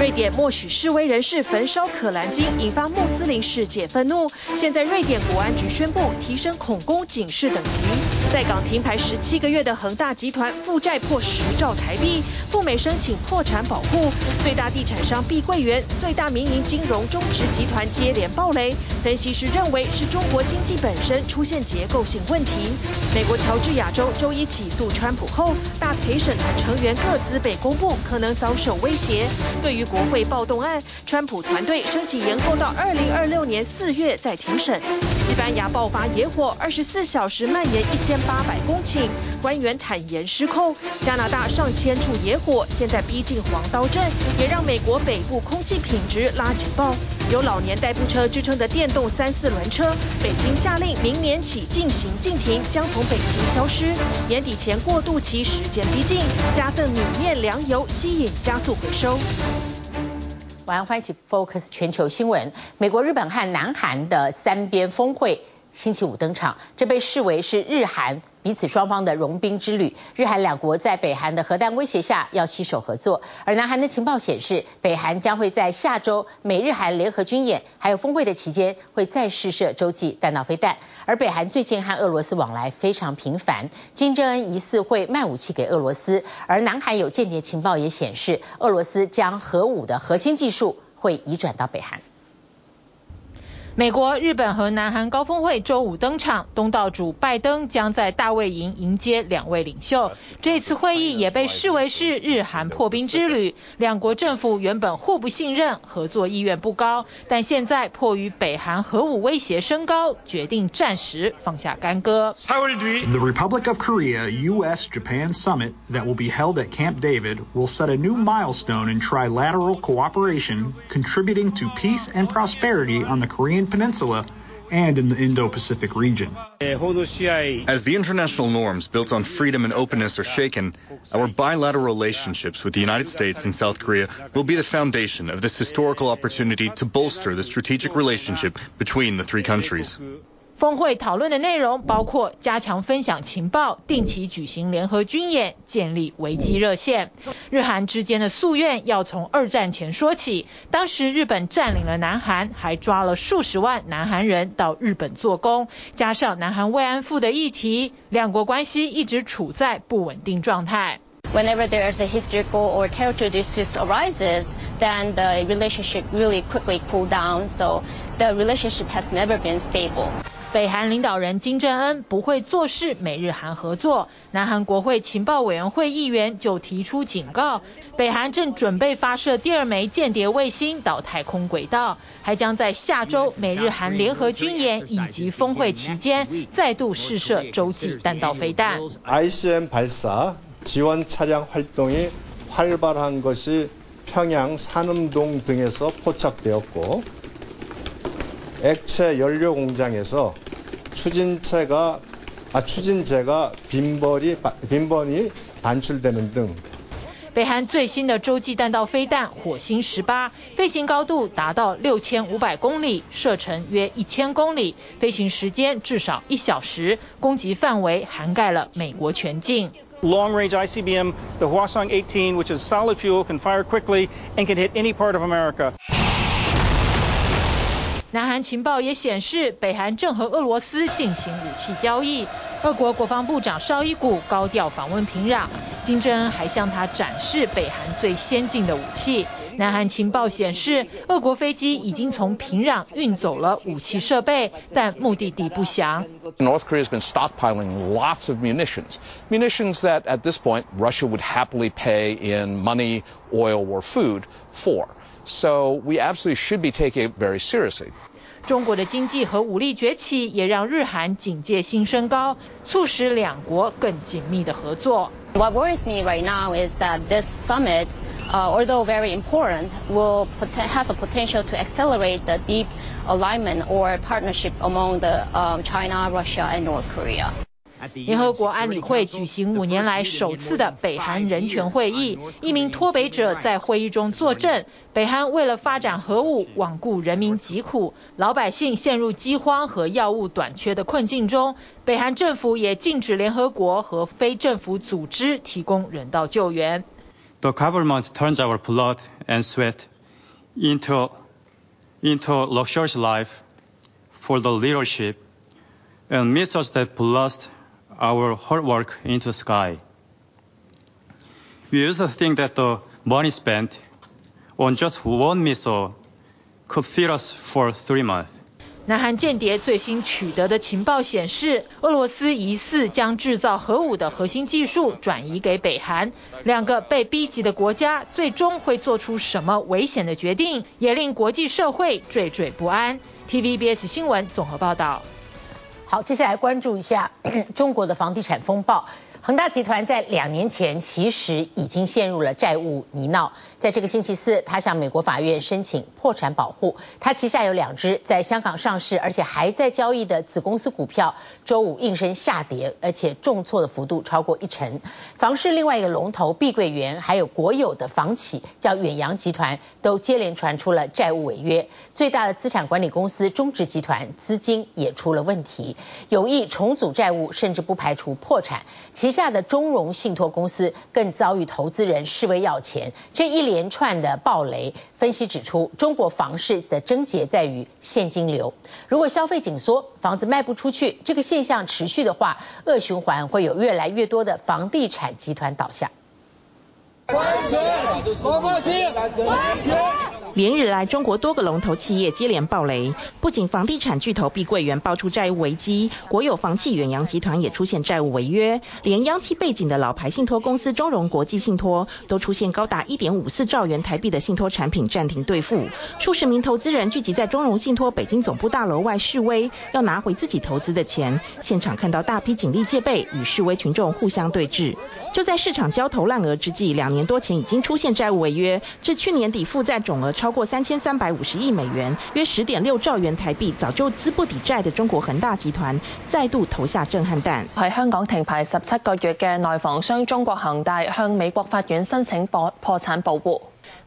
瑞典默许示威人士焚烧可兰经，引发穆斯林世界愤怒。现在瑞典国安局宣布提升恐攻警示等级。在港停牌十七个月的恒大集团负债破十兆台币，赴美申请破产保护。最大地产商碧桂园、最大民营金融中植集团接连爆雷。分析师认为是中国经济本身出现结构性问题。美国乔治亚州周一起诉川普后，大陪审团成员各自被公布，可能遭受威胁。对于国会暴动案，川普团队申请延后到二零二六年四月再庭审。西班牙爆发野火，二十四小时蔓延一千八百公顷，官员坦言失控。加拿大上千处野火，现在逼近黄刀镇，也让美国北部空气品质拉警报。有老年代步车之称的电动三四轮车，北京下令明年起禁行禁停，将从北京消失。年底前过渡期时间逼近，加赠米面粮油，吸引加速回收。晚安，欢迎起 Focus 全球新闻。美国、日本和南韩的三边峰会星期五登场，这被视为是日韩彼此双方的融冰之旅。日韩两国在北韩的核弹威胁下要携手合作，而南韩的情报显示，北韩将会在下周美日韩联合军演还有峰会的期间，会再试射洲际弹道飞弹。而北韩最近和俄罗斯往来非常频繁，金正恩疑似会卖武器给俄罗斯，而南韩有间谍情报也显示，俄罗斯将核武的核心技术会移转到北韩。美国、日本和南韩高峰会周五登场，东道主拜登将在大卫营迎接两位领袖。这次会议也被视为是日韩破冰之旅。两国政府原本互不信任，合作意愿不高，但现在迫于北韩核武威胁升高，决定暂时放下干戈。The Republic of Korea U.S.-Japan Summit that will be held at Camp David will set a new milestone in trilateral cooperation, contributing to peace and prosperity on the Korean Peninsula and in the Indo-Pacific region. As the international norms built on freedom and openness are shaken, our bilateral relationships with the United States and South Korea will be the foundation of this historical opportunity to bolster the strategic relationship between the three countries. 峰会讨论的内容包括加强分享情报、定期举行联合军演、建立危机热线。日韩之间的夙愿要从二战前说起，当时日本占领了南韩，还抓了数十万南韩人到日本做工，加上南韩慰安妇的议题，两国关系一直处在不稳定状态。Whenever there is a historical or territorial dispute arises, then the relationship really quickly cool down. So the relationship has never been stable. 北韩领导人金正恩不会坐视美日韩合作，南韩国会情报委员会议员就提出警告，北韩正准备发射第二枚间谍卫星到太空轨道，还将在下周美日韩联合军演以及峰会期间再度试射洲际弹道飞弹。ICBM 발사 지원 차량 활동이 활발한 것이 평양 산음동 등에서 포착되었고 액체 연료 공장에서 추진체가啊추진제가 빈번히 빈번히 반출되는 등。北韩最新的洲际弹道飞弹火星十八，飞行高度达到六千五百公里，射程约一千公里，飞行时间至少一小时，攻击范围涵盖了美国全境。Long range ICBM, the Hwasong 18, which is solid fuel, can fire quickly and can hit any part of America. 南韩情报也显示，北韩正和俄罗斯进行武器交易。俄国国防部长绍伊古高调访问平壤，金正恩还向他展示北韩最先进的武器。南韩情报显示，俄国飞机已经从平壤运走了武器设备，但目的地不详。North Korea has been stockpiling lots of munitions, munitions that at this point Russia would happily pay in money, oil, or food for. So we absolutely should be taking it very seriously. 中国的经济和武力崛起也让日韩警戒心升高，促使两国更紧密的合作。What worries me right now is that this summit, uh, although very important, will has a potential to accelerate the deep alignment or partnership among the um, China, Russia, and North Korea. 联合国安理会举行五年来首次的北韩人权会议，一名脱北者在会议中作证：北韩为了发展核武，罔顾人民疾苦，老百姓陷入饥荒和药物短缺的困境中。北韩政府也禁止联合国和非政府组织提供人道救援。The government turns our blood and sweat into into luxurious life for the leadership and missiles that blast our hard work into the sky. We used to think that the money spent on just one missile could feed us for three months. 南韩间谍最新取得的情报显示，俄罗斯疑似将制造核武的核心技术转移给北韩。两个被逼急的国家最终会做出什么危险的决定，也令国际社会惴惴不安。TVBS 新闻综合报道。好，接下来关注一下 中国的房地产风暴。恒大集团在两年前其实已经陷入了债务泥淖。在这个星期四，他向美国法院申请破产保护。他旗下有两只在香港上市而且还在交易的子公司股票，周五应声下跌，而且重挫的幅度超过一成。房市另外一个龙头碧桂园，还有国有的房企叫远洋集团，都接连传出了债务违约。最大的资产管理公司中植集团资金也出了问题，有意重组债务，甚至不排除破产。旗下的中融信托公司更遭遇投资人示威要钱。这一连串的暴雷，分析指出，中国房市的症结在于现金流。如果消费紧缩，房子卖不出去，这个现象持续的话，恶循环会有越来越多的房地产集团倒下。连日来，中国多个龙头企业接连暴雷，不仅房地产巨头碧桂园爆出债务危机，国有房企远洋集团也出现债务违约，连央企背景的老牌信托公司中融国际信托都出现高达一点五四兆元台币的信托产品暂停兑付，数十名投资人聚集在中融信托北京总部大楼外示威，要拿回自己投资的钱。现场看到大批警力戒备，与示威群众互相对峙。就在市场焦头烂额之际，两年多前已经出现债务违约，至去年底负债总额超过三千三百五十亿美元，约十点六兆元台币，早就资不抵债的中国恒大集团再度投下震撼弹。喺香港停牌十七个月嘅内房商中国恒大向美国法院申请破破产保护。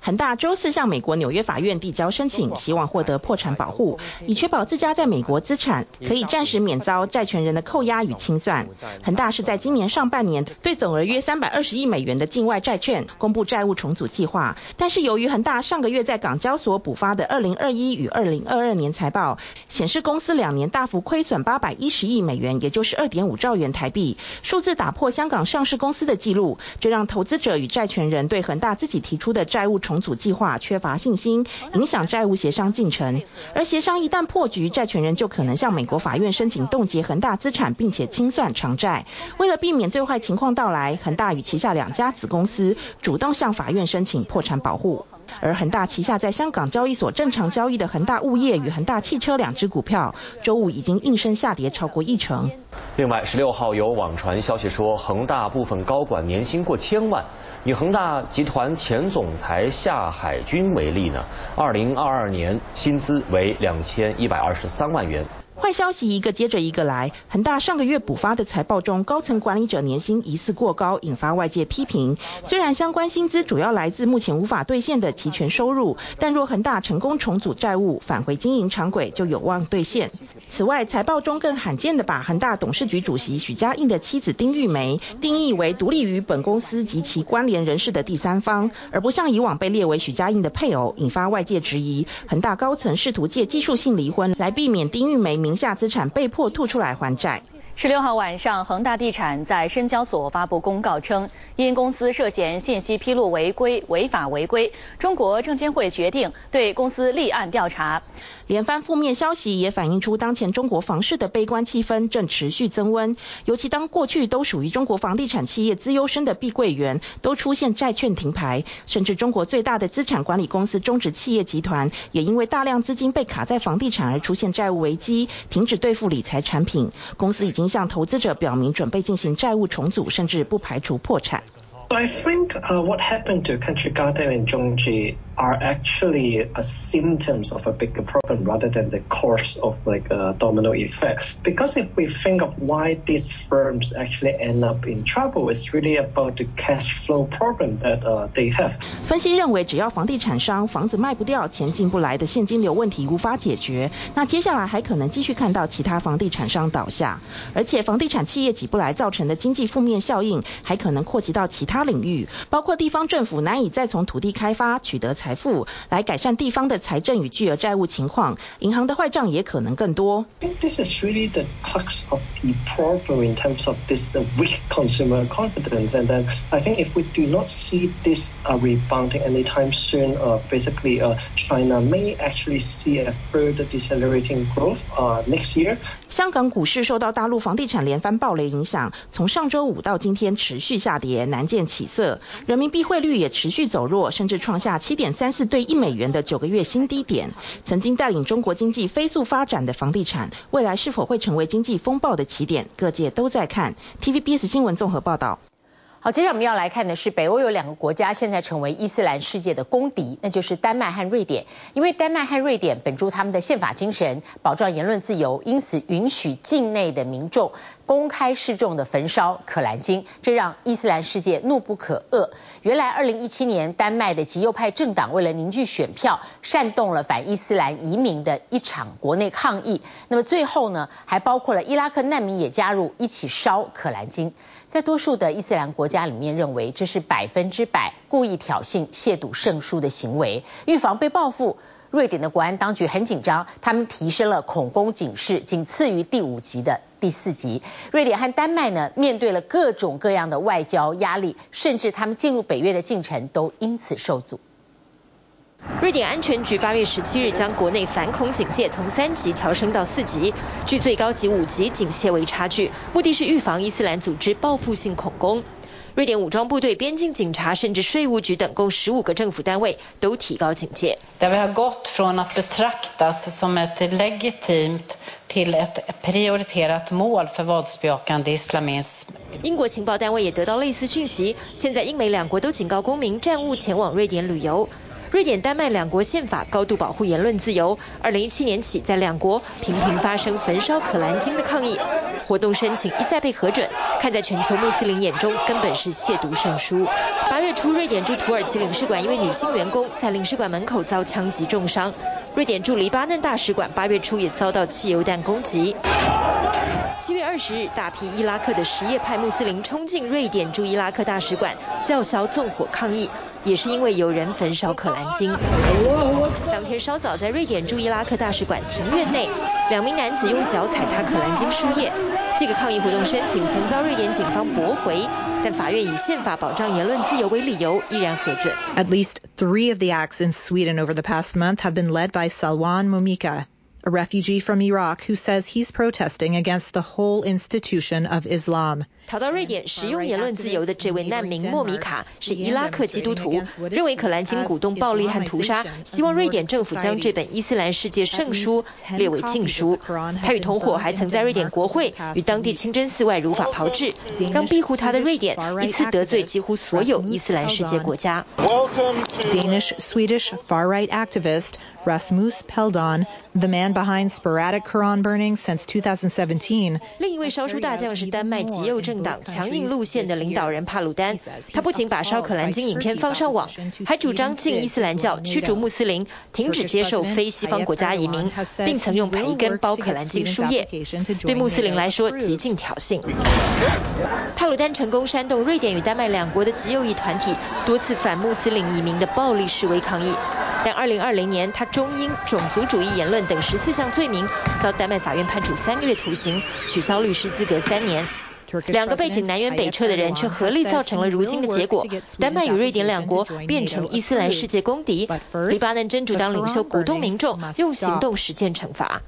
恒大周四向美国纽约法院递交申请，希望获得破产保护，以确保自家在美国资产可以暂时免遭债权人的扣押与清算。恒大是在今年上半年对总额约三百二十亿美元的境外债券公布债务重组计划，但是由于恒大上个月在港交所补发的二零二一与二零二二年财报显示，公司两年大幅亏损八百一十亿美元，也就是二点五兆元台币，数字打破香港上市公司的记录，这让投资者与债权人对恒大自己提出的债务重重组计划缺乏信心，影响债务协商进程。而协商一旦破局，债权人就可能向美国法院申请冻结恒大资产，并且清算偿债。为了避免最坏情况到来，恒大与旗下两家子公司主动向法院申请破产保护。而恒大旗下在香港交易所正常交易的恒大物业与恒大汽车两只股票，周五已经应声下跌超过一成。另外，十六号有网传消息说，恒大部分高管年薪过千万。以恒大集团前总裁夏海军为例呢，二零二二年薪资为两千一百二十三万元。坏消息一个接着一个来，恒大上个月补发的财报中，高层管理者年薪疑似过高，引发外界批评。虽然相关薪资主要来自目前无法兑现的期权收入，但若恒大成功重组债务，返回经营常轨，就有望兑现。此外，财报中更罕见地把恒大董事局主席许家印的妻子丁玉梅定义为独立于本公司及其关联人士的第三方，而不像以往被列为许家印的配偶，引发外界质疑。恒大高层试图借技术性离婚来避免丁玉梅名下资产被迫吐出来还债。十六号晚上，恒大地产在深交所发布公告称，因公司涉嫌信息披露违规、违法违规，中国证监会决定对公司立案调查。连番负面消息也反映出当前中国房市的悲观气氛正持续增温。尤其当过去都属于中国房地产企业资优生的碧桂园都出现债券停牌，甚至中国最大的资产管理公司中植企业集团也因为大量资金被卡在房地产而出现债务危机，停止兑付理财产品。公司已经向投资者表明准备进行债务重组，甚至不排除破产。I think, uh, what happened to Country Garden and Zhongzhi are actually a symptoms of a bigger problem rather than the cause of like a domino effects. Because if we think of why these firms actually end up in trouble, it's really about the cash flow problem that uh, they have. 分析认为，只要房地产商房子卖不掉、钱进不来的现金流问题无法解决，那接下来还可能继续看到其他房地产商倒下，而且房地产企业挤不来造成的经济负面效应，还可能扩及到其他领域，包括地方政府难以再从土地开发取得 财富来改善地方的财政与巨额债务情况，银行的坏账也可能更多。This is really the crux of the problem in terms of this weak consumer confidence, and then I think if we do not see this rebounding anytime soon, basically, China may actually see a further decelerating growth next year. 香港股市受到大陆房地产连番暴雷影响，从上周五到今天持续下跌，难见起色。人民币汇率也持续走弱，甚至创下七点三四对一美元的九个月新低点。曾经带领中国经济飞速发展的房地产，未来是否会成为经济风暴的起点？各界都在看。TVBS 新闻综合报道。好，接下来我们要来看的是北欧有两个国家现在成为伊斯兰世界的公敌，那就是丹麦和瑞典。因为丹麦和瑞典本着他们的宪法精神，保障言论自由，因此允许境内的民众公开示众的焚烧可兰经，这让伊斯兰世界怒不可遏。原来，二零一七年丹麦的极右派政党为了凝聚选票，煽动了反伊斯兰移民的一场国内抗议。那么最后呢，还包括了伊拉克难民也加入一起烧可兰经。在多数的伊斯兰国家里面，认为这是百分之百故意挑衅、亵渎圣书的行为，预防被报复。瑞典的国安当局很紧张，他们提升了恐攻警示，仅次于第五级的第四级。瑞典和丹麦呢，面对了各种各样的外交压力，甚至他们进入北约的进程都因此受阻。瑞典安全局八月十七日将国内反恐警戒从三级调升到四级，距最高级五级警戒为差距，目的是预防伊斯兰组织报复性恐攻。瑞典武装部队、边境警察甚至税务局等共十五个政府单位都提高警戒。英国情报单位也得到类似讯息，现在英美两国都警告公民暂勿前往瑞典旅游。瑞典、丹麦两国宪法高度保护言论自由。二零一七年起，在两国频频发生焚烧可兰经的抗议活动，申请一再被核准，看在全球穆斯林眼中，根本是亵渎圣书。八月初，瑞典驻土耳其领事馆一位女性员工在领事馆门口遭枪击重伤。瑞典驻黎巴嫩大使馆八月初也遭到汽油弹攻击。七月二十日，大批伊拉克的什叶派穆斯林冲进瑞典驻伊拉克大使馆，叫嚣纵火抗议。也是因为有人焚烧可兰经。当天稍早，在瑞典驻伊拉克大使馆庭院内，两名男子用脚踩踏可兰经树叶。这个抗议活动申请曾遭瑞典警方驳回，但法院以宪法保障言论自由为理由，依然核准。At least three of the acts in Sweden over the past month have been led by Salwan Momika A refugee from Iraq who says he's protesting against the whole institution of Islam. 逃到瑞典使用言论自由的这位难民莫米卡是伊拉克基督徒，认为可兰经鼓动暴力和屠杀，希望瑞典政府将这本伊斯兰世界圣书列为禁书。他与同伙还曾在瑞典国会与当地清真寺外如法炮制，让庇护他的瑞典一次得罪几乎所有伊斯兰世界国家。Danish Swedish far right activist Rasmus Paludan, the man behind sporadic Quran burning since 2017. 另一位烧书大将是丹麦极右政党强硬路线的领导人帕鲁丹。他不仅把烧可兰经影片放上网，还主张禁伊斯兰教、驱逐穆斯林、停止接受非西方国家移民，并曾用培根包可兰经书页，对穆斯林来说极尽挑衅。帕鲁丹成功煽动瑞典与丹麦两国的极右翼团体多次反穆斯林移民的暴力示威抗议，但2020年他中英种族主义言论等十四项罪名，遭丹麦法院判处三个月徒刑，取消律师资格三年。两个背景南辕北辙的人，却合力造成了如今的结果。丹麦与瑞典两国变成伊斯兰世界公敌。黎巴嫩真主党领袖鼓动民众用行动实践惩罚。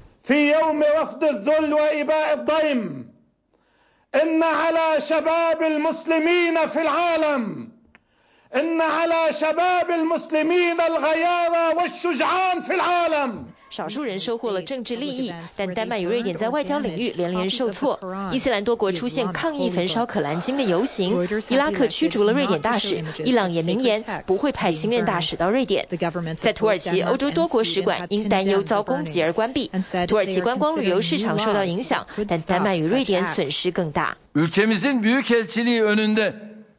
少数人收获了政治利益，但丹麦与瑞典在外交领域连连受挫。伊斯兰多国出现抗议焚烧可兰经的游行，伊拉克驱逐了瑞典大使，伊朗也明言不会派新任大使到瑞典。在土耳其，欧洲多国使馆因担忧遭攻击而关闭，土耳其观光旅游市场受到影响，但丹麦与瑞典损失更大。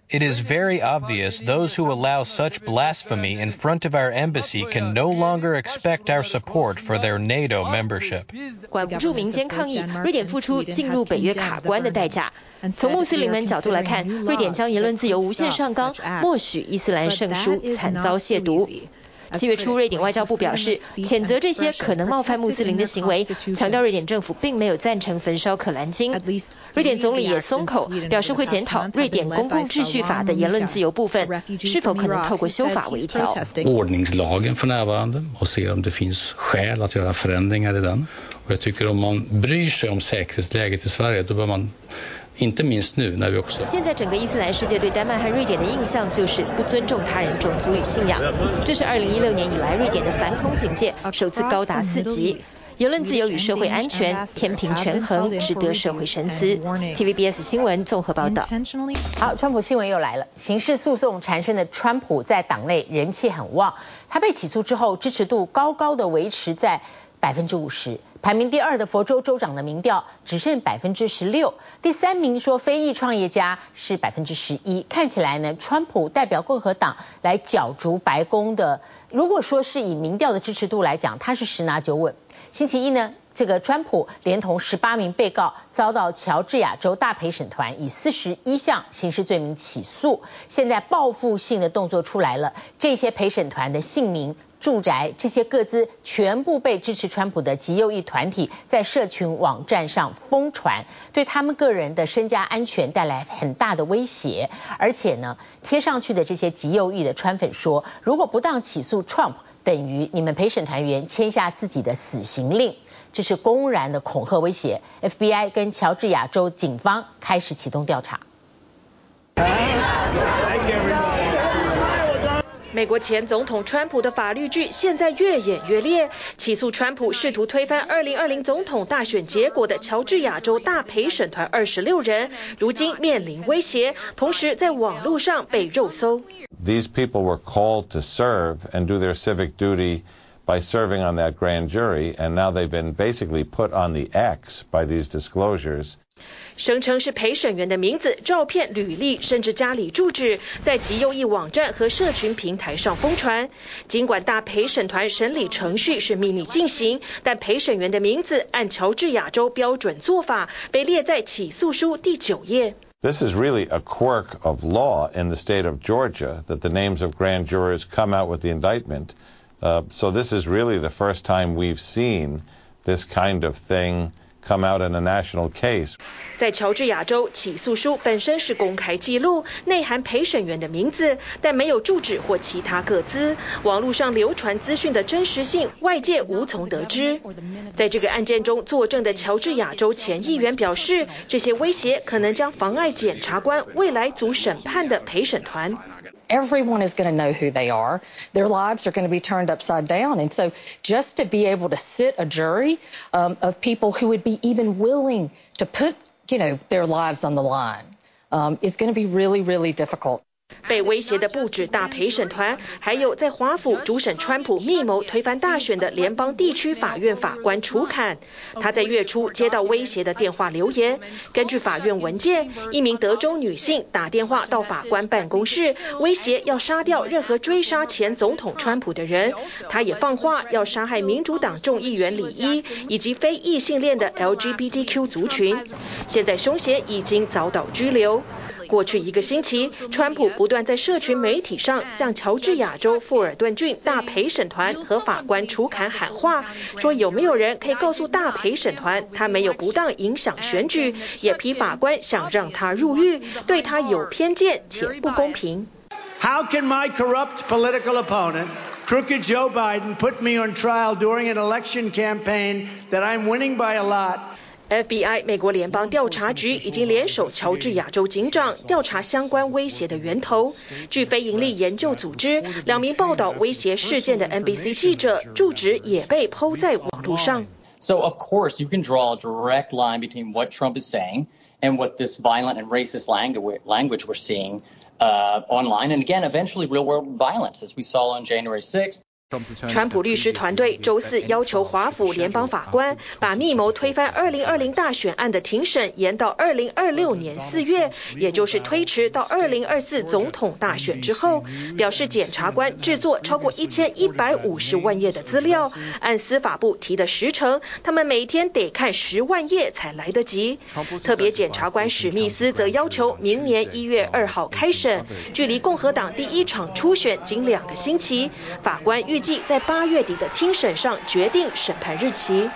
It is very obvious those who allow such blasphemy in front of our embassy can no longer expect our support for their NATO membership. 管不住民间抗议，瑞典付出进入北约卡关的代价。从穆斯林们角度来看，瑞典将言论自由无限上纲，默许伊斯兰圣书惨遭亵渎。 七月初，瑞典外交部表示谴责这些可能冒犯穆斯林的行为，强调瑞典政府并没有赞成焚烧可兰经。瑞典总理也松口，表示会检讨瑞典公共秩序法的言论自由部分，是否可能透过修法现在整个伊斯兰世界对丹麦和瑞典的印象就是不尊重他人种族与信仰。这是2016年以来瑞典的反恐警戒首次高达四级。言论自由与社会安全天平权衡，值得社会深思。TVBS 新闻综合报道。好，川普新闻又来了。刑事诉讼缠身的川普在党内人气很旺，他被起诉之后支持度高高的维持在百分之五十。排名第二的佛州州长的民调只剩百分之十六，第三名说非裔创业家是百分之十一。看起来呢，川普代表共和党来角逐白宫的，如果说是以民调的支持度来讲，他是十拿九稳。星期一呢，这个川普连同十八名被告遭到乔治亚州大陪审团以四十一项刑事罪名起诉。现在报复性的动作出来了，这些陪审团的姓名。住宅这些各自全部被支持川普的极右翼团体在社群网站上疯传，对他们个人的身家安全带来很大的威胁。而且呢，贴上去的这些极右翼的川粉说，如果不当起诉 Trump，等于你们陪审团员签下自己的死刑令，这是公然的恐吓威胁。FBI 跟乔治亚州警方开始启动调查。美国前总统川普的法律剧现在越演越烈，起诉川普试图推翻2020总统大选结果的乔治亚州大陪审团二十六人，如今面临威胁，同时在网络上被肉搜。These people were called to serve and do their civic duty by serving on that grand jury, and now they've been basically put on the X by these disclosures. 声称是陪审员的名字、照片、履历，甚至家里住址，在极右翼网站和社群平台上疯传。尽管大陪审团审理程序是秘密进行，但陪审员的名字按乔治亚州标准做法，被列在起诉书第九页。This is really a quirk of law in the state of Georgia that the names of grand jurors come out with the indictment. Uh, so this is really the first time we've seen this kind of thing Come out in a national case. 在乔治亚州，起诉书本身是公开记录，内含陪审员的名字，但没有住址或其他个资。网络上流传资讯的真实性，外界无从得知。在这个案件中作证的乔治亚州前议员表示，这些威胁可能将妨碍检察官未来组审判的陪审团。Everyone is going to know who they are. Their lives are going to be turned upside down. And so just to be able to sit a jury um, of people who would be even willing to put you know, their lives on the line um, is going to be really, really difficult. 被威胁的不止大陪审团，还有在华府主审川普密谋推翻大选的联邦地区法院法官楚坎。他在月初接到威胁的电话留言。根据法院文件，一名德州女性打电话到法官办公室，威胁要杀掉任何追杀前总统川普的人。他也放话要杀害民主党众议员李伊以及非异性恋的 LGBTQ 族群。现在凶嫌已经遭到拘留。过去一个星期，川普不断在社群媒体上向乔治亚州富尔顿郡大陪审团和法官楚坎喊话，说有没有人可以告诉大陪审团，他没有不当影响选举，也批法官想让他入狱，对他有偏见且不公平。How can my corrupt political opponent, crooked Joe Biden, put me on trial during an election campaign that I'm winning by a lot? FBI 美国联邦调查局已经联手乔治亚州警长调查相关威胁的源头。据非营利研究组织，两名报道威胁事件的 NBC 记者住址也被 PO 在网络上。So of course you can draw a direct line between what Trump is saying and what this violent and racist language language we're seeing uh, online, and again, eventually real world violence, as we saw on January 6th. 川普律师团队周四要求华府联邦法官把密谋推翻2020大选案的庭审延到2026年4月，也就是推迟到2024总统大选之后。表示检察官制作超过1150万页的资料，按司法部提的时程，他们每天得看十万页才来得及。特别检察官史密斯则要求明年1月2号开审，距离共和党第一场初选仅两个星期。法官预预计在八月底的听审上决定审判日期。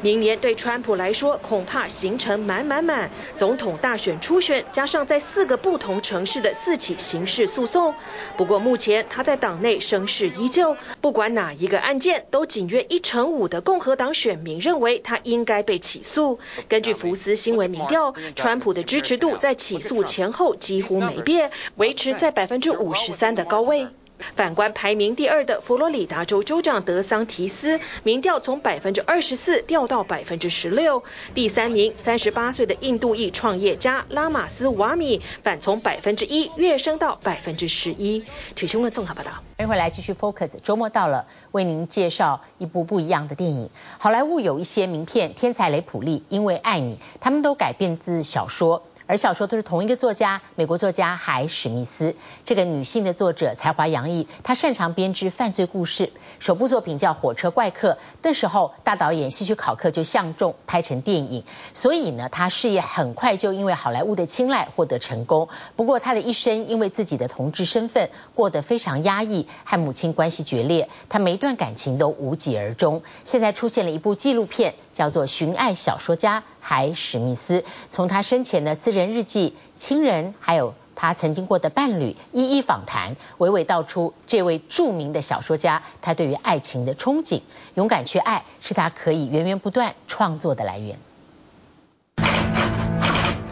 明年对川普来说恐怕行程满满满，总统大选初选加上在四个不同城市的四起刑事诉讼。不过目前他在党内声势依旧，不管哪一个案件，都仅约一成五的共和党选民认为他应该被起诉。根据福斯新闻民调，川普的支持度在起诉前后几乎没变，维持在百分之五十三的高位。反观排名第二的佛罗里达州州长德桑提斯，民调从百分之二十四掉到百分之十六。第三名三十八岁的印度裔创业家拉马斯瓦米，反从百分之一跃升到百分之十一。体新闻综合报道。欢迎回来继续 Focus，周末到了，为您介绍一部不一样的电影。好莱坞有一些名片，天才雷普利，因为爱你，他们都改编自小说。而小说都是同一个作家，美国作家海史密斯。这个女性的作者才华洋溢，她擅长编织犯罪故事。首部作品叫《火车怪客》，那时候大导演希区考克就相中拍成电影，所以呢，她事业很快就因为好莱坞的青睐获得成功。不过她的一生因为自己的同志身份过得非常压抑，和母亲关系决裂，她每一段感情都无疾而终。现在出现了一部纪录片，叫做《寻爱小说家海史密斯》，从他生前的私人日记、亲人，还有他曾经过的伴侣，一一访谈，娓娓道出这位著名的小说家他对于爱情的憧憬。勇敢去爱，是他可以源源不断创作的来源。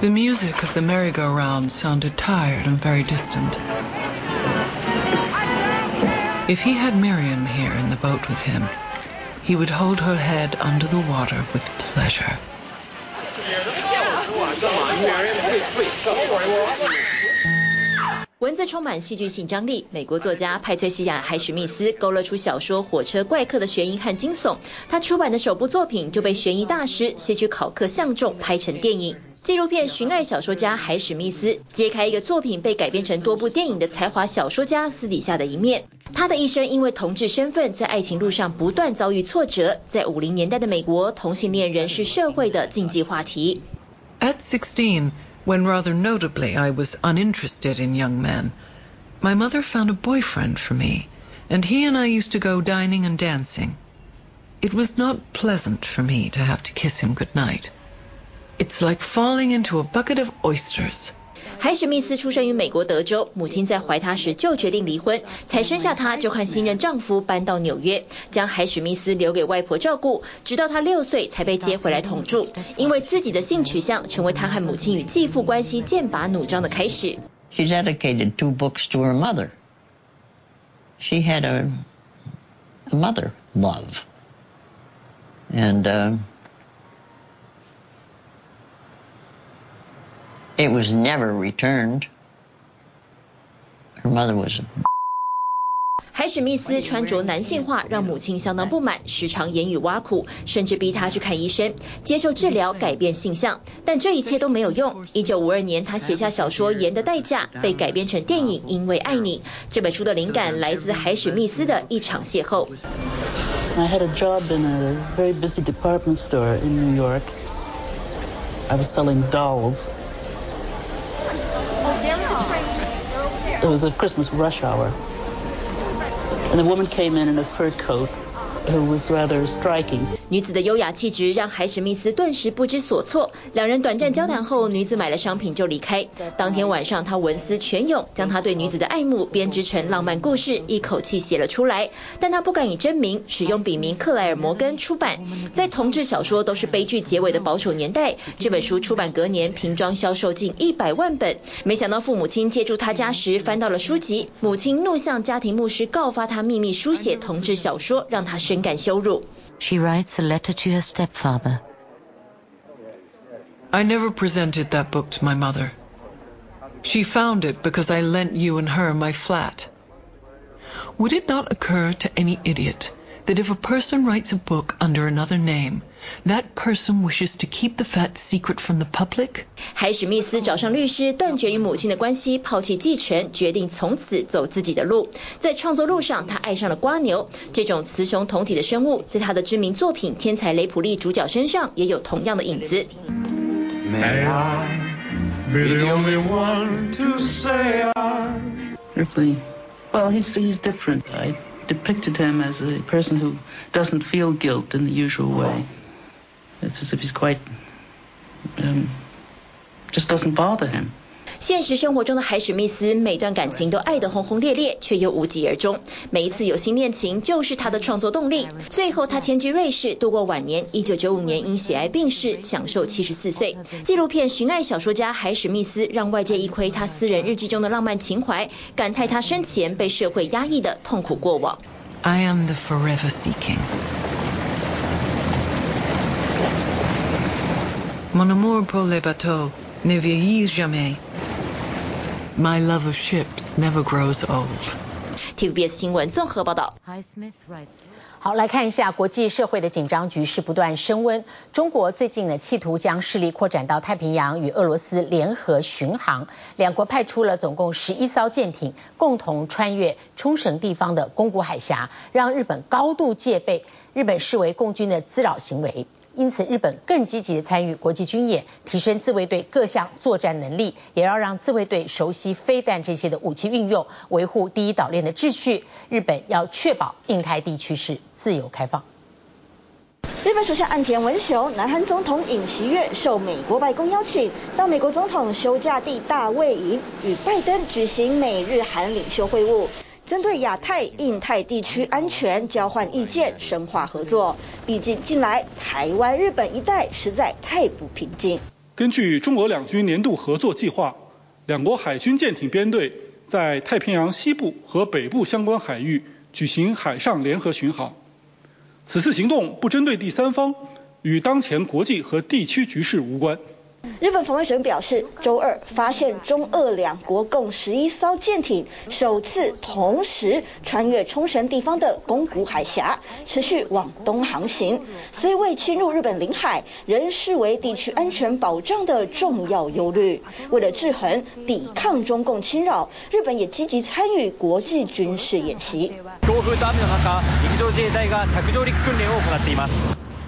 The music of the merry-go-round sounded tired and very distant. If he had Miriam here in the boat with him, he would hold her head under the water with pleasure. 文字充满戏剧性张力。美国作家派翠西亚·海史密斯勾勒出小说《火车怪客》的悬疑和惊悚。他出版的首部作品就被悬疑大师希区考克相中，拍成电影。纪录片《寻爱小说家海史密斯》揭开一个作品被改编成多部电影的才华小说家私底下的一面。他的一生因为同志身份，在爱情路上不断遭遇挫折。在五零年代的美国，同性恋仍是社会的禁忌话题。At sixteen, when rather notably I was uninterested in young men, my mother found a boyfriend for me, and he and I used to go dining and dancing. It was not pleasant for me to have to kiss him goodnight. It's like falling into a bucket of oysters. 海史密斯出生于美国德州，母亲在怀他时就决定离婚，才生下他就和新任丈夫搬到纽约，将海史密斯留给外婆照顾，直到他六岁才被接回来同住。因为自己的性取向，成为他和母亲与继父关系剑拔弩张的开始。She dedicated two books to her mother. She had a, a mother love. And, uh, It was never returned. Her mother was. 海史密斯穿着男性化，让母亲相当不满，时常言语挖苦，甚至逼他去看医生，接受治疗，改变性向。但这一切都没有用。一九五二年，他写下小说《盐的代价》，被改编成电影《因为爱你》。这本书的灵感来自海史密斯的一场邂逅。I had a job in a very busy department store in New York. I was selling dolls. It was a Christmas rush hour. And a woman came in in a fur coat who was rather striking. 女子的优雅气质让海史密斯顿时不知所措。两人短暂交谈后，女子买了商品就离开。当天晚上，他文思泉涌，将他对女子的爱慕编织成浪漫故事，一口气写了出来。但他不敢以真名，使用笔名克莱尔·摩根出版。在同志小说都是悲剧结尾的保守年代，这本书出版隔年，平装销售近一百万本。没想到父母亲借住他家时翻到了书籍，母亲怒向家庭牧师告发他秘密书写同志小说，让他深感羞辱。She writes a letter to her stepfather. I never presented that book to my mother. She found it because I lent you and her my flat. Would it not occur to any idiot that if a person writes a book under another name, that person wishes to keep the fact secret from the public? 海史密斯找上律师，断绝与母亲的关系，抛弃继承，决定从此走自己的路。在创作路上，他爱上了蜗牛，这种雌雄同体的生物，在他的知名作品《天才雷普利》主角身上也有同样的影子。May I be the only one to say I... Ripley, well, he's, he's different. I depicted him as a person who doesn't feel guilt in the usual way. It's as if he's quite, um, just doesn't bother him. 现实生活中的海史密斯，每段感情都爱得轰轰烈烈，却又无疾而终。每一次有新恋情，就是他的创作动力。最后，他迁居瑞士，度过晚年。一九九五年因血癌病逝，享受七十四岁。纪录片《寻爱小说家海史密斯》让外界一窥他私人日记中的浪漫情怀，感叹他生前被社会压抑的痛苦过往。I am the forever seeking. Mon amour pour les bateaux ne vieillit jamais. My love of ships never grows old. TVBS 新闻综合报道。好，来看一下国际社会的紧张局势不断升温。中国最近呢，企图将势力扩展到太平洋，与俄罗斯联合巡航。两国派出了总共十一艘舰艇，共同穿越冲绳地方的宫古海峡，让日本高度戒备。日本视为共军的滋扰行为。因此，日本更积极地参与国际军演，提升自卫队各项作战能力，也要让自卫队熟悉飞弹这些的武器运用，维护第一岛链的秩序。日本要确保印太地区是自由开放。日本首相岸田文雄、南韩总统尹锡悦受美国白宫邀请，到美国总统休假地大卫营与拜登举行美日韩领袖会晤。针对亚太、印太地区安全交换意见，深化合作。毕竟近来台湾、日本一带实在太不平静。根据中俄两军年度合作计划，两国海军舰艇编队在太平洋西部和北部相关海域举行海上联合巡航。此次行动不针对第三方，与当前国际和地区局势无关。日本防卫省表示，周二发现中俄两国共十一艘舰艇首次同时穿越冲绳地方的宫古海峡，持续往东航行。虽未侵入日本领海，仍视为地区安全保障的重要忧虑。为了制衡、抵抗中共侵扰，日本也积极参与国际军事演习。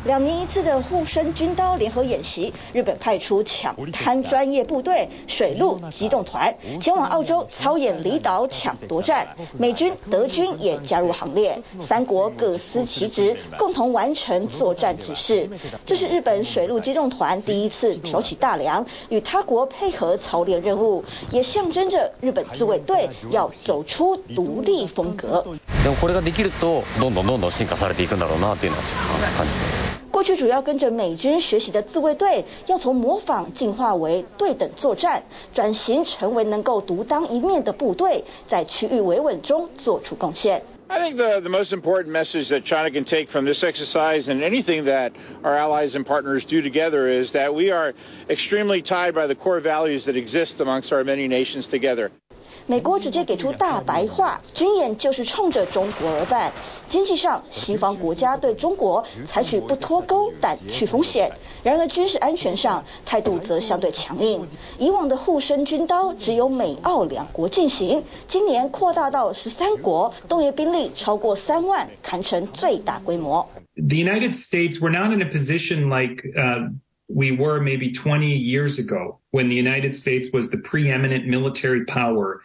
两年一次的护身军刀联合演习，日本派出抢滩专业部队、水陆机动团前往澳洲操演离岛抢夺战，美军、德军也加入行列，三国各司其职，共同完成作战指示。这是日本水陆机动团第一次挑起大梁，与他国配合操练任务，也象征着日本自卫队要走出独立风格。过去主要跟着美军学习的自卫队，要从模仿进化为对等作战，转型成为能够独当一面的部队，在区域维稳中做出贡献。I think the the most important message that China can take from this exercise and anything that our allies and partners do together is that we are extremely tied by the core values that exist amongst our many nations together. 美国直接给出大白话，军演就是冲着中国而办。经济上，西方国家对中国采取不脱钩但去风险；然而军事安全上，态度则相对强硬。以往的护身军刀只有美澳两国进行，今年扩大到十三国，动员兵力超过三万，堪称最大规模。The United States were not in a position like, we were maybe 20 years ago when the United States was the preeminent military power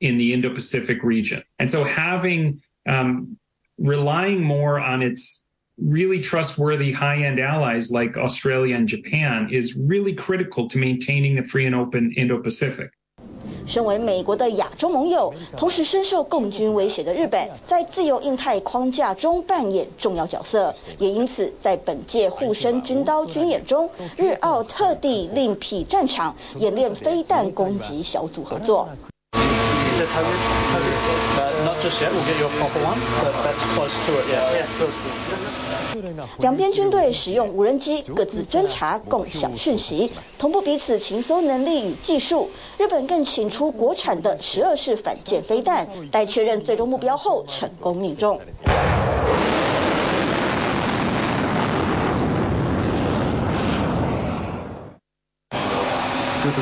in the Indo-Pacific region. And so having um, relying more on its really trustworthy high-end allies like Australia and Japan is really critical to maintaining a free and open Indo-Pacific. 身为美国的亚洲盟友，同时深受共军威胁的日本，在自由印太框架中扮演重要角色。也因此，在本届护身军刀军演中，日澳特地另辟战场，演练飞弹攻击小组合作。 两边军队使用无人机各自侦察、共享讯息，同步彼此情搜能力与技术。日本更请出国产的十二式反舰飞弹，待确认最终目标后成功命中。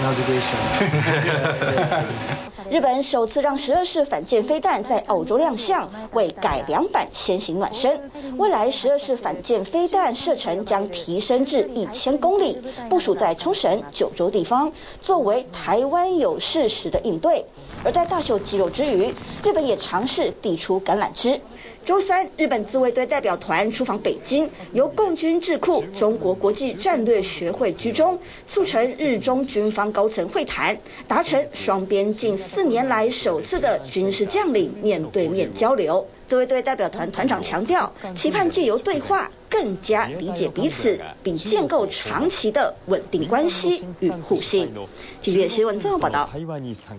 日本首次让十二式反舰飞弹在澳洲亮相，为改良版先行暖身。未来十二式反舰飞弹射程将提升至一千公里，部署在冲绳、九州地方，作为台湾有事时的应对。而在大秀肌肉之余，日本也尝试递出橄榄枝。周三，日本自卫队代表团出访北京，由共军智库、中国国际战略学会居中，促成日中军方高层会谈，达成双边近四年来首次的军事将领面对面交流。自卫队代表团团长强调，期盼借由对话更加理解彼此，并建构长期的稳定关系与互信。TVBS 新闻综合报道。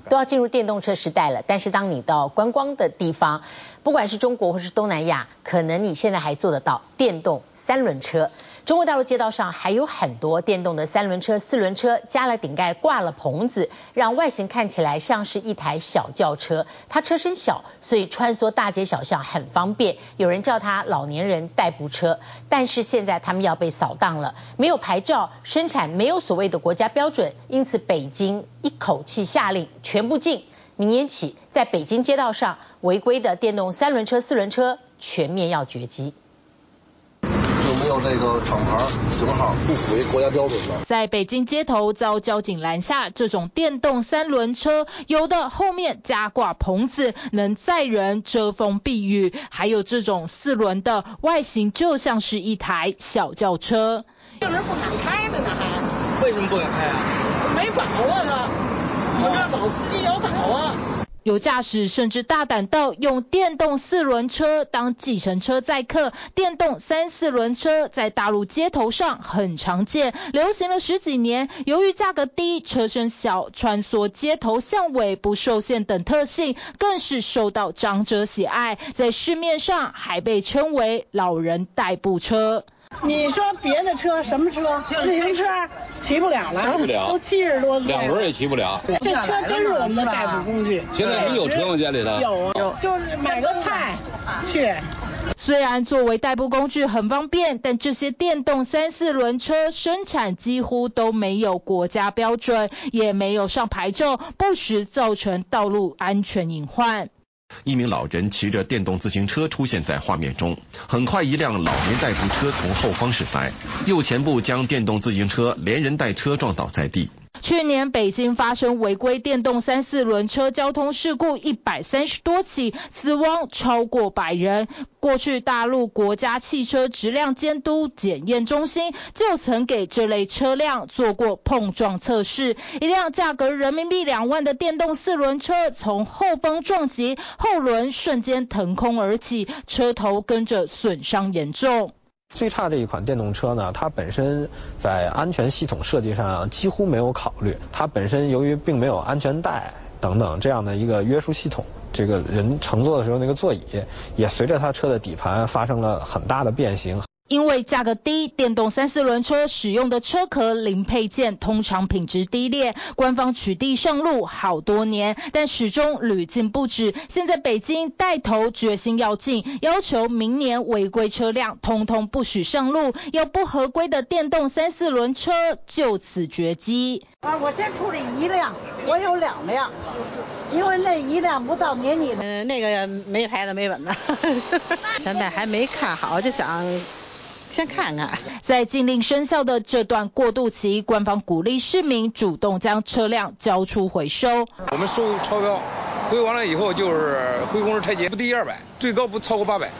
都要进入电动车时代了，但是当你到观光的地方，不管是中国或是东南亚，可能你现在还做得到电动三轮车。中国大陆街道上还有很多电动的三轮车、四轮车，加了顶盖，挂了棚子，让外形看起来像是一台小轿车。它车身小，所以穿梭大街小巷很方便。有人叫它老年人代步车。但是现在他们要被扫荡了，没有牌照，生产没有所谓的国家标准，因此北京一口气下令全部禁。明年起，在北京街道上违规的电动三轮车、四轮车全面要绝迹。没有这个厂牌型号不符合国家标准的，在北京街头遭交警拦下，这种电动三轮车，有的后面加挂棚子，能载人遮风避雨；还有这种四轮的，外形就像是一台小轿车。这人不敢开的呢，还为什么不敢开啊？没把握呢，我这老司机有把握。有驾驶甚至大胆到用电动四轮车当计程车载客，电动三四轮车在大陆街头上很常见，流行了十几年。由于价格低、车身小、穿梭街头巷尾不受限等特性，更是受到长者喜爱，在市面上还被称为“老人代步车”。你说别的车什么车？自行车骑不了了，骑不了，都七十多岁了，两轮也骑不了。这车真是我们的代步工具。现在你有车吗？家里的？有啊，有，就是买个菜去。虽然作为代步工具很方便，但这些电动三四轮车生产几乎都没有国家标准，也没有上牌照，不时造成道路安全隐患。一名老人骑着电动自行车出现在画面中，很快一辆老年代步车从后方驶来，右前部将电动自行车连人带车撞倒在地。去年北京发生违规电动三四轮车交通事故一百三十多起，死亡超过百人。过去大陆国家汽车质量监督检验中心就曾给这类车辆做过碰撞测试，一辆价格人民币两万的电动四轮车从后方撞击，后轮瞬间腾空而起，车头跟着损伤严重。最差这一款电动车呢，它本身在安全系统设计上几乎没有考虑。它本身由于并没有安全带等等这样的一个约束系统，这个人乘坐的时候那个座椅也随着它车的底盘发生了很大的变形。因为价格低，电动三四轮车使用的车壳零配件通常品质低劣，官方取缔上路好多年，但始终屡禁不止。现在北京带头决心要禁，要求明年违规车辆通通不许上路，要不合规的电动三四轮车就此绝迹。啊，我先处理一辆，我有两辆，因为那一辆不到年底，嗯，那个没牌子没本子，现在还没看好，就想。先看看，在禁令生效的这段过渡期，官方鼓励市民主动将车辆交出回收。我们收超标，回完了以后就是回公司拆解，不低于二百，最高不超过八百。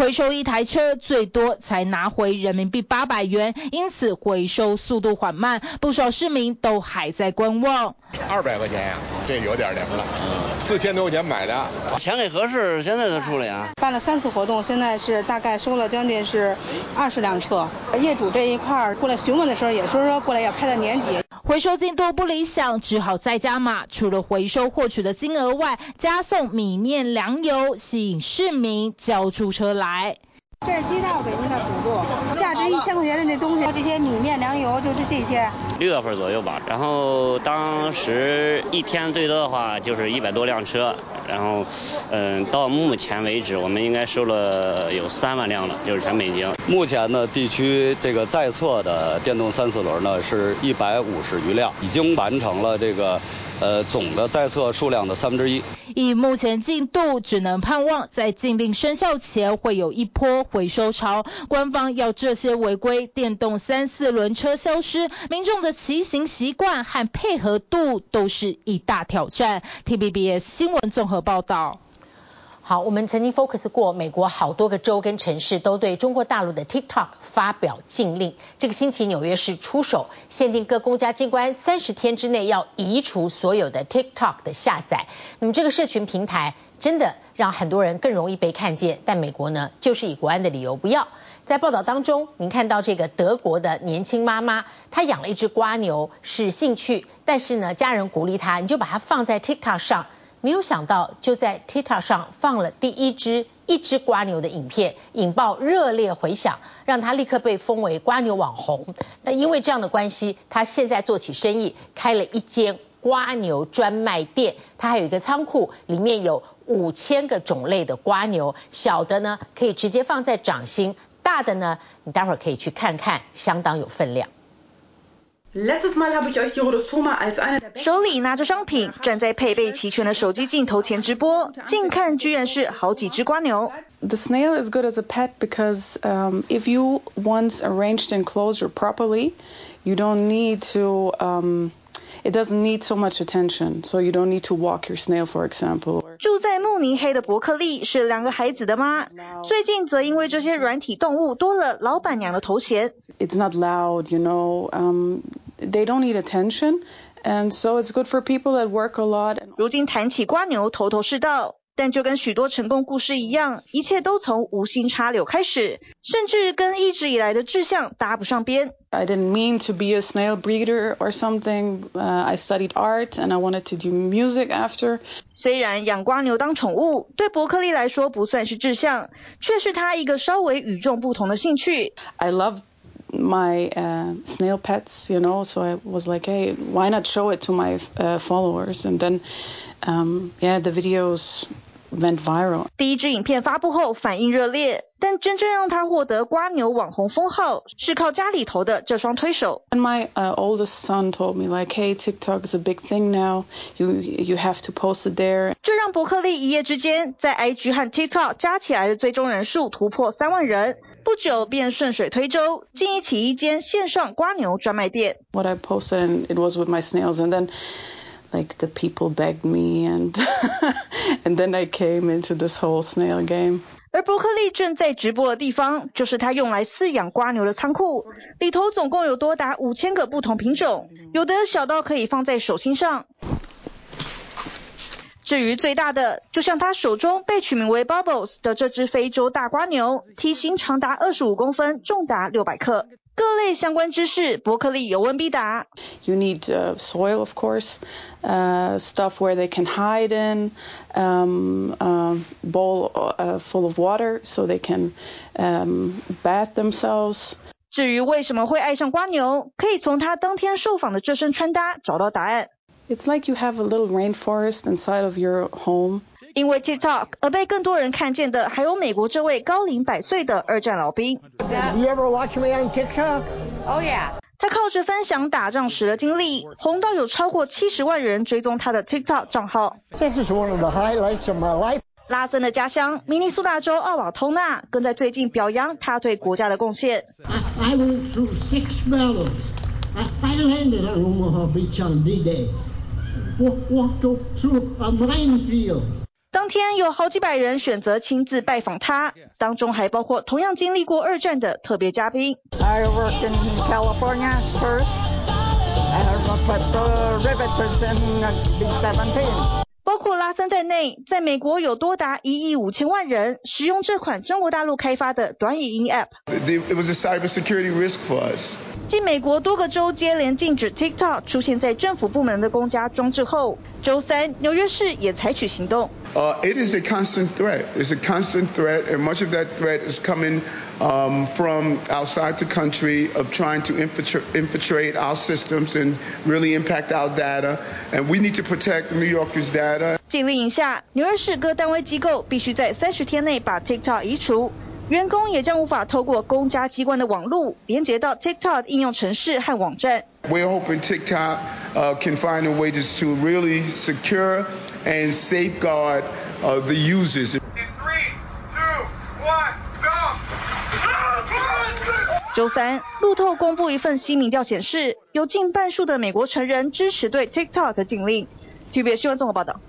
回收一台车最多才拿回人民币八百元，因此回收速度缓慢，不少市民都还在观望。二百块钱呀，这有点凉了。四千多块钱买的，钱给合适，现在才处理啊。办了三次活动，现在是大概收了将近是二十辆车。业主这一块儿过来询问的时候，也说说过来要开到年底。回收进度不理想，只好再加码。除了回收获取的金额外，加送米面粮油，吸引市民交出车来。这是街道给您的补助，价值一千块钱的这东西，这些米面粮油就是这些。六月份左右吧，然后当时一天最多的话就是一百多辆车，然后，嗯，到目前为止我们应该收了有三万辆了，就是全北京。目前呢，地区这个在册的电动三四轮呢是一百五十余辆，已经完成了这个。呃，总的在册数量的三分之一。以目前进度，只能盼望在禁令生效前会有一波回收潮。官方要这些违规电动三四轮车消失，民众的骑行习惯和配合度都是一大挑战。T B B S 新闻综合报道。好，我们曾经 focus 过，美国好多个州跟城市都对中国大陆的 TikTok 发表禁令。这个星期纽约市出手，限定各公家机关三十天之内要移除所有的 TikTok 的下载。那么这个社群平台真的让很多人更容易被看见，但美国呢，就是以国安的理由不要。在报道当中，您看到这个德国的年轻妈妈，她养了一只瓜牛是兴趣，但是呢，家人鼓励她，你就把它放在 TikTok 上。没有想到，就在 TikTok 上放了第一支一只瓜牛的影片，引爆热烈回响，让他立刻被封为瓜牛网红。那因为这样的关系，他现在做起生意，开了一间瓜牛专卖店。他还有一个仓库，里面有五千个种类的瓜牛，小的呢可以直接放在掌心，大的呢你待会儿可以去看看，相当有分量。手里拿着商品，站在配备齐全的手机镜头前直播，近看居然是好几只蜗牛。The snail is good as a pet because, um, if you once arranged enclosure properly, you don't need to, um, it doesn't need so much attention, so you don't need to walk your snail, for example. 住在慕尼黑的伯克利是两个孩子的妈，最近则因为这些软体动物多了老板娘的头衔。It's not loud, you know, um, they don't need attention, and so it's good for people that work a lot. 如今谈起瓜牛，头头是道。但就跟许多成功故事一样，一切都从无心插柳开始，甚至跟一直以来的志向搭不上边。I didn't mean to be a snail breeder or something. Uh, I studied art and I wanted to do music after. 虽然养蜗牛当宠物对伯克利来说不算是志向，却是他一个稍微与众不同的兴趣。I love my uh, snail pets, you know, so I was like, hey, why not show it to my uh, followers? And then, um, yeah, the videos. Went viral. 第一支影片发布后反应热烈，但真正让他获得瓜牛网红封号，是靠家里头的这双推手。And my uh, oldest son told me like, "Hey, TikTok is a big thing now. You you have to post it there." 这让伯克利一夜之间在 IG 和 TikTok 加起来的追踪人数突破三万人，不久便顺水推舟，经营起一间线上瓜牛专卖店。What I posted and it was with my snails, and then. Like the people begged me, and and then I came into this whole snail game. 而伯克利正在直播的地方，就是他用来饲养瓜牛的仓库，里头总共有多达五千个不同品种，有的小到可以放在手心上。至于最大的，就像他手中被取名为 Bubbles 的这只非洲大瓜牛，体型长达二十五公分，重达六百克。各类相关知识，伯克利有问必答。You need uh, soil, of course, uh, stuff where they can hide in, um, uh, bowl uh, full of water so they can um, bath themselves. 至于为什么会爱上蜗牛，可以从他当天受访的这身穿搭找到答案。It's like you have a little rainforest inside of your home. 因为 TikTok 而被更多人看见的，还有美国这位高龄百岁的二战老兵。You ever watch me on TikTok? Oh yeah. 他靠着分享打仗时的经历，红到有超过七十万人追踪他的 TikTok 账号。This is one of the highlights of my life. 拉森的家乡明尼苏达州奥瓦通纳更在最近表扬他对国家的贡献。I, I went through six battles. I, I landed on Omaha Beach on D-Day. Walked through a minefield. 当天有好几百人选择亲自拜访他，当中还包括同样经历过二战的特别嘉宾。I worked in California first. I put the rivets in B-17. 包括拉森在内，在美国有多达一亿五千万人使用这款中国大陆开发的短语音 App。It was a cybersecurity risk for us. 继美国多个州接连禁止 TikTok 出现在政府部门的公家装置后，周三纽约市也采取行动。Uh, it is a constant threat. It's a constant threat, and much of that threat is coming um, from outside the country of trying to infiltrate, infiltrate our systems and really impact our data. And we need to protect New Yorkers' data. 禁令下，纽约市各单位机构必须在三十天内把 TikTok 移除， 员工也将无法透过公家机关的网络连接到 TikTok 应用程式和网站。We're hoping TikTok uh, can find a way to, to really secure and safeguard uh, the users. 周三，路透公布一份新民调显示，有近半数的美国成人支持对 TikTok 的禁令。TVBS 新闻综合报道。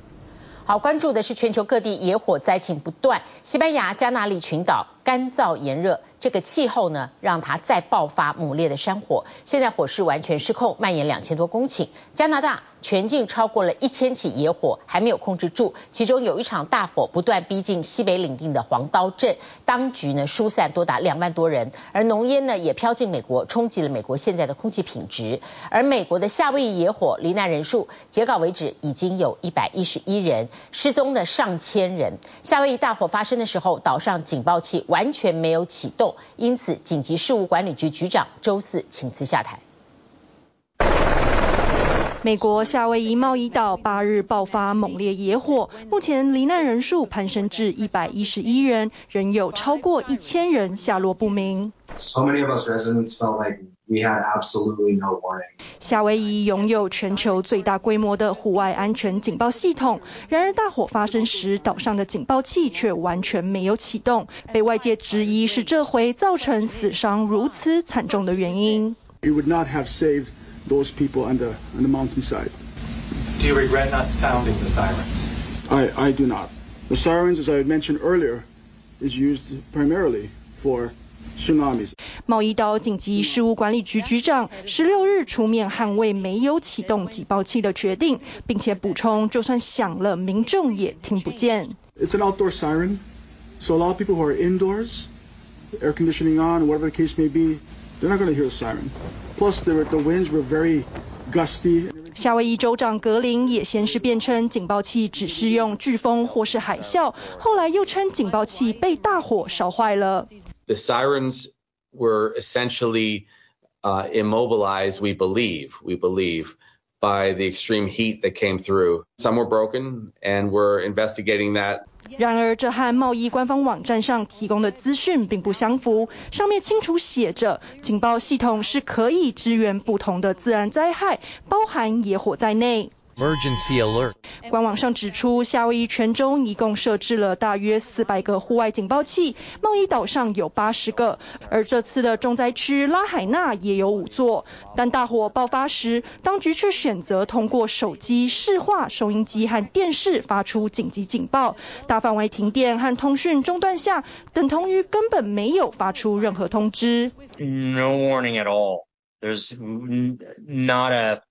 好，关注的是全球各地野火灾情不断，西班牙加那利群岛干燥炎热。这个气候呢，让它再爆发猛烈的山火，现在火势完全失控，蔓延两千多公顷。加拿大全境超过了一千起野火还没有控制住，其中有一场大火不断逼近西北领地的黄刀镇，当局呢疏散多达两万多人，而浓烟呢也飘进美国，冲击了美国现在的空气品质。而美国的夏威夷野火罹难人数截稿为止已经有一百一十一人，失踪的上千人。夏威夷大火发生的时候，岛上警报器完全没有启动。因此，紧急事务管理局局长周四请辞下台。美国夏威夷茂宜岛八日爆发猛烈野火，目前罹难人数攀升至一百一十一人，仍有超过一千人下落不明。夏威夷拥有全球最大规模的户外安全警报系统，然而大火发生时，岛上的警报器却完全没有启动，被外界质疑是这回造成死伤如此惨重的原因。You would not have saved those people on the on the mountainside. Do you regret not sounding the sirens? I I do not. The sirens, as I mentioned earlier, is used primarily for 茂宜岛紧急事务管理局局长十六日出面捍卫没有启动警报器的决定，并且补充，就算响了，民众也听不见。It's an outdoor siren, so a lot of people who are indoors, air conditioning on, whatever the case may be, they're not going to hear the siren. Plus, the the winds were very gusty. 夏威夷州长格林也先是辩称警报器只适用飓风或是海啸，后来又称警报器被大火烧坏了。The sirens were essentially uh, immobilized, we believe, we believe, By the extreme heat that came through. Some were broken, and we're investigating that. 然而，这和贸易官方网站上提供的资讯并不相符。上面清楚写着，警报系统是可以支援不同的自然灾害，包含野火在内。Emergency alert. 官网上指出，夏威夷全州一共设置了大约四百个户外警报器，贸易岛上有八十个，而这次的重灾区拉海纳也有五座。但大火爆发时，当局却选择通过手机、市话、收音机和电视发出紧急警报，大范围停电和通讯中断下，等同于根本没有发出任何通知。No warning at all. There's not a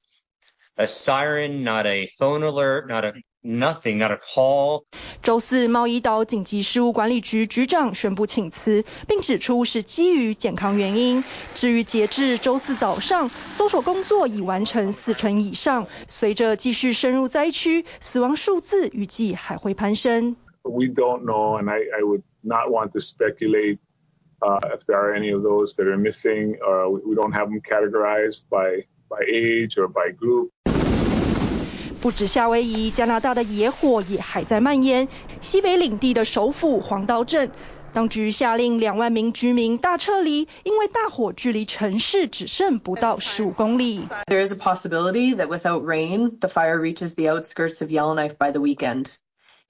A siren, not a phone alert, not a nothing, not a call. 周四，茂宜岛紧急事务管理局局长宣布请辞，并指出是基于健康原因。至于截至周四早上，搜索工作已完成四成以上。随着继续深入灾区，死亡数字预计还会攀升。We don't know, and I, I would not want to speculate, uh, if there are any of those that are missing, or we don't have them categorized by by age or by group. 不止夏威夷，加拿大的野火也还在蔓延。西北领地的首府黄刀镇，当局下令两万名居民大撤离，因为大火距离城市只剩不到十五公里。There is a possibility that without rain, the fire reaches the outskirts of Yellowknife by the weekend.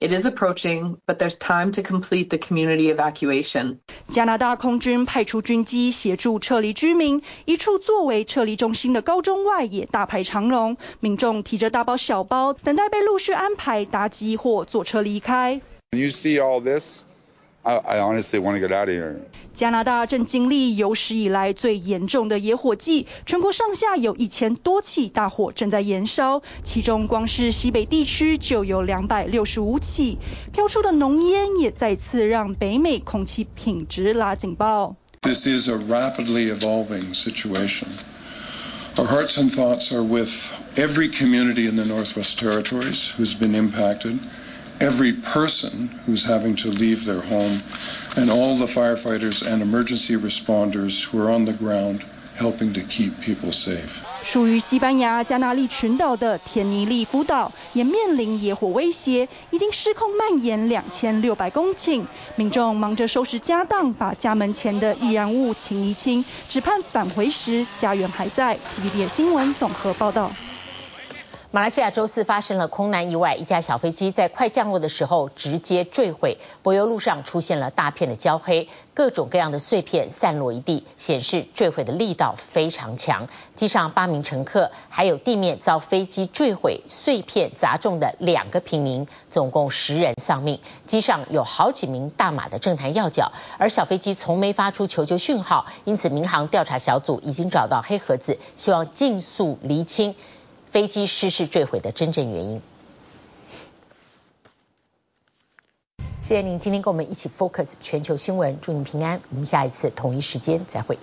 It is approaching, but there's time to complete the community evacuation. 加拿大空军派出军机协助撤离居民，一处作为撤离中心的高中外也大排长龙，民众提着大包小包，等待被陆续安排搭机或坐车离开。You see all this? I, I honestly want to get out of here. 加拿大正经历有史以来最严重的野火季，全国上下有一千多起大火正在燃烧，其中光是西北地区就有两百六十五起，飘出的浓烟也再次让北美空气品质拉警报。This is a rapidly evolving situation. Our hearts and thoughts are with every community in the Northwest Territories who's been impacted. Every person who's having to leave their home, and all the firefighters and emergency responders who are on the ground helping to keep people safe. 属于西班牙加那利群岛的天尼利夫岛也面临野火威胁，已经失控蔓延两千六百公顷，民众忙着收拾家当，把家门前的易燃物清一清，只盼返回时家园还在。TVBS 新闻综合报道。马来西亚周四发生了空难意外，一架小飞机在快降落的时候直接坠毁，柏油路上出现了大片的焦黑，各种各样的碎片散落一地，显示坠毁的力道非常强。机上八名乘客，还有地面遭飞机坠毁碎片砸中的两个平民，总共十人丧命。机上有好几名大马的政坛要角，而小飞机从没发出求救讯号，因此民航调查小组已经找到黑盒子，希望尽速厘清。飞机失事坠毁的真正原因。谢谢您今天跟我们一起 focus 全球新闻，祝您平安。我们下一次同一时间再会。